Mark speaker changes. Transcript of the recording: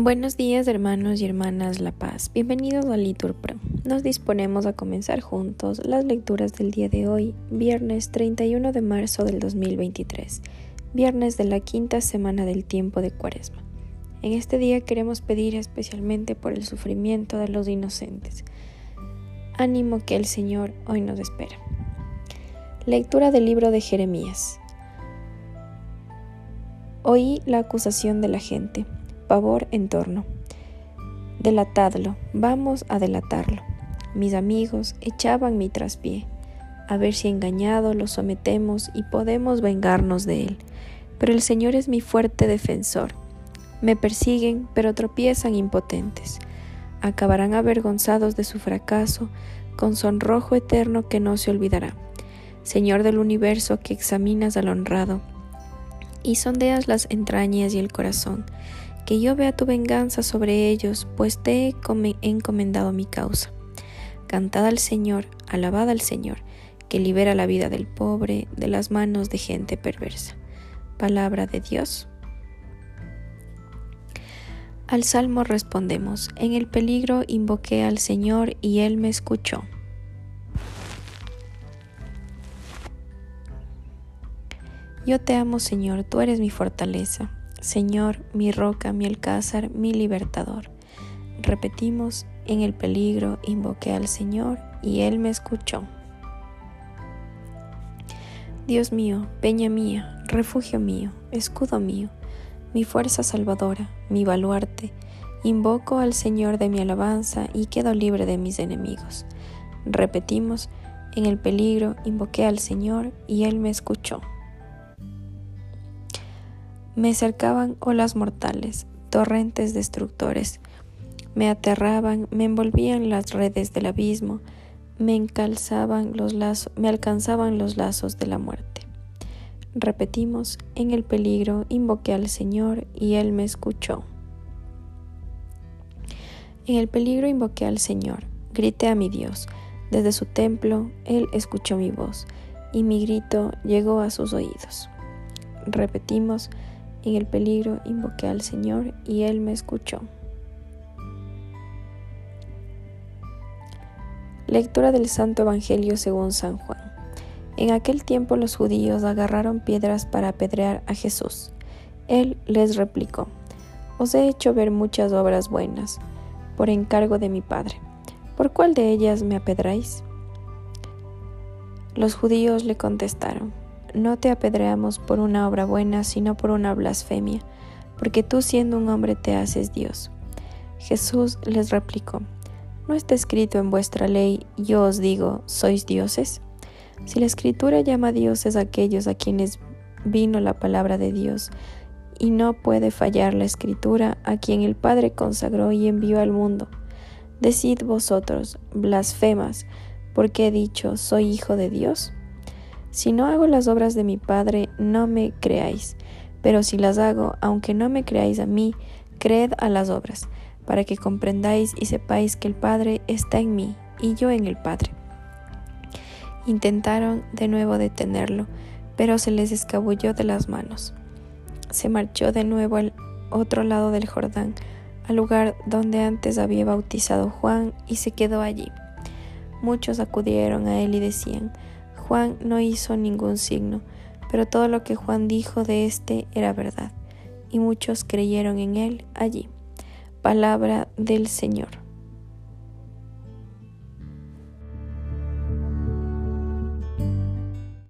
Speaker 1: Buenos días hermanos y hermanas La Paz, bienvenidos a Litur Pro. Nos disponemos a comenzar juntos las lecturas del día de hoy, viernes 31 de marzo del 2023, viernes de la quinta semana del tiempo de Cuaresma. En este día queremos pedir especialmente por el sufrimiento de los inocentes. Ánimo que el Señor hoy nos espera. Lectura del libro de Jeremías. Oí la acusación de la gente pavor en torno. Delatadlo, vamos a delatarlo. Mis amigos echaban mi traspié, a ver si engañado lo sometemos y podemos vengarnos de él. Pero el Señor es mi fuerte defensor. Me persiguen, pero tropiezan impotentes. Acabarán avergonzados de su fracaso, con sonrojo eterno que no se olvidará. Señor del universo que examinas al honrado y sondeas las entrañas y el corazón que yo vea tu venganza sobre ellos, pues te he encomendado mi causa. Cantad al Señor, alabad al Señor, que libera la vida del pobre de las manos de gente perversa. Palabra de Dios. Al salmo respondemos, en el peligro invoqué al Señor y Él me escuchó. Yo te amo, Señor, tú eres mi fortaleza. Señor, mi roca, mi alcázar, mi libertador. Repetimos, en el peligro invoqué al Señor y Él me escuchó. Dios mío, peña mía, refugio mío, escudo mío, mi fuerza salvadora, mi baluarte, invoco al Señor de mi alabanza y quedo libre de mis enemigos. Repetimos, en el peligro invoqué al Señor y Él me escuchó. Me cercaban olas mortales, torrentes destructores. Me aterraban, me envolvían las redes del abismo, me encalzaban los me alcanzaban los lazos de la muerte. Repetimos, en el peligro invoqué al Señor y Él me escuchó. En el peligro invoqué al Señor, grité a mi Dios. Desde su templo Él escuchó mi voz y mi grito llegó a sus oídos. Repetimos, en el peligro invoqué al Señor y Él me escuchó. Lectura del Santo Evangelio según San Juan. En aquel tiempo los judíos agarraron piedras para apedrear a Jesús. Él les replicó, Os he hecho ver muchas obras buenas, por encargo de mi Padre. ¿Por cuál de ellas me apedráis? Los judíos le contestaron, no te apedreamos por una obra buena, sino por una blasfemia, porque tú siendo un hombre te haces Dios. Jesús les replicó, ¿no está escrito en vuestra ley, yo os digo, sois dioses? Si la escritura llama dioses a aquellos a quienes vino la palabra de Dios, y no puede fallar la escritura a quien el Padre consagró y envió al mundo, decid vosotros, blasfemas, porque he dicho, soy hijo de Dios. Si no hago las obras de mi Padre, no me creáis, pero si las hago, aunque no me creáis a mí, creed a las obras, para que comprendáis y sepáis que el Padre está en mí y yo en el Padre. Intentaron de nuevo detenerlo, pero se les escabulló de las manos. Se marchó de nuevo al otro lado del Jordán, al lugar donde antes había bautizado Juan, y se quedó allí. Muchos acudieron a él y decían, Juan no hizo ningún signo, pero todo lo que Juan dijo de éste era verdad, y muchos creyeron en él allí. Palabra del Señor.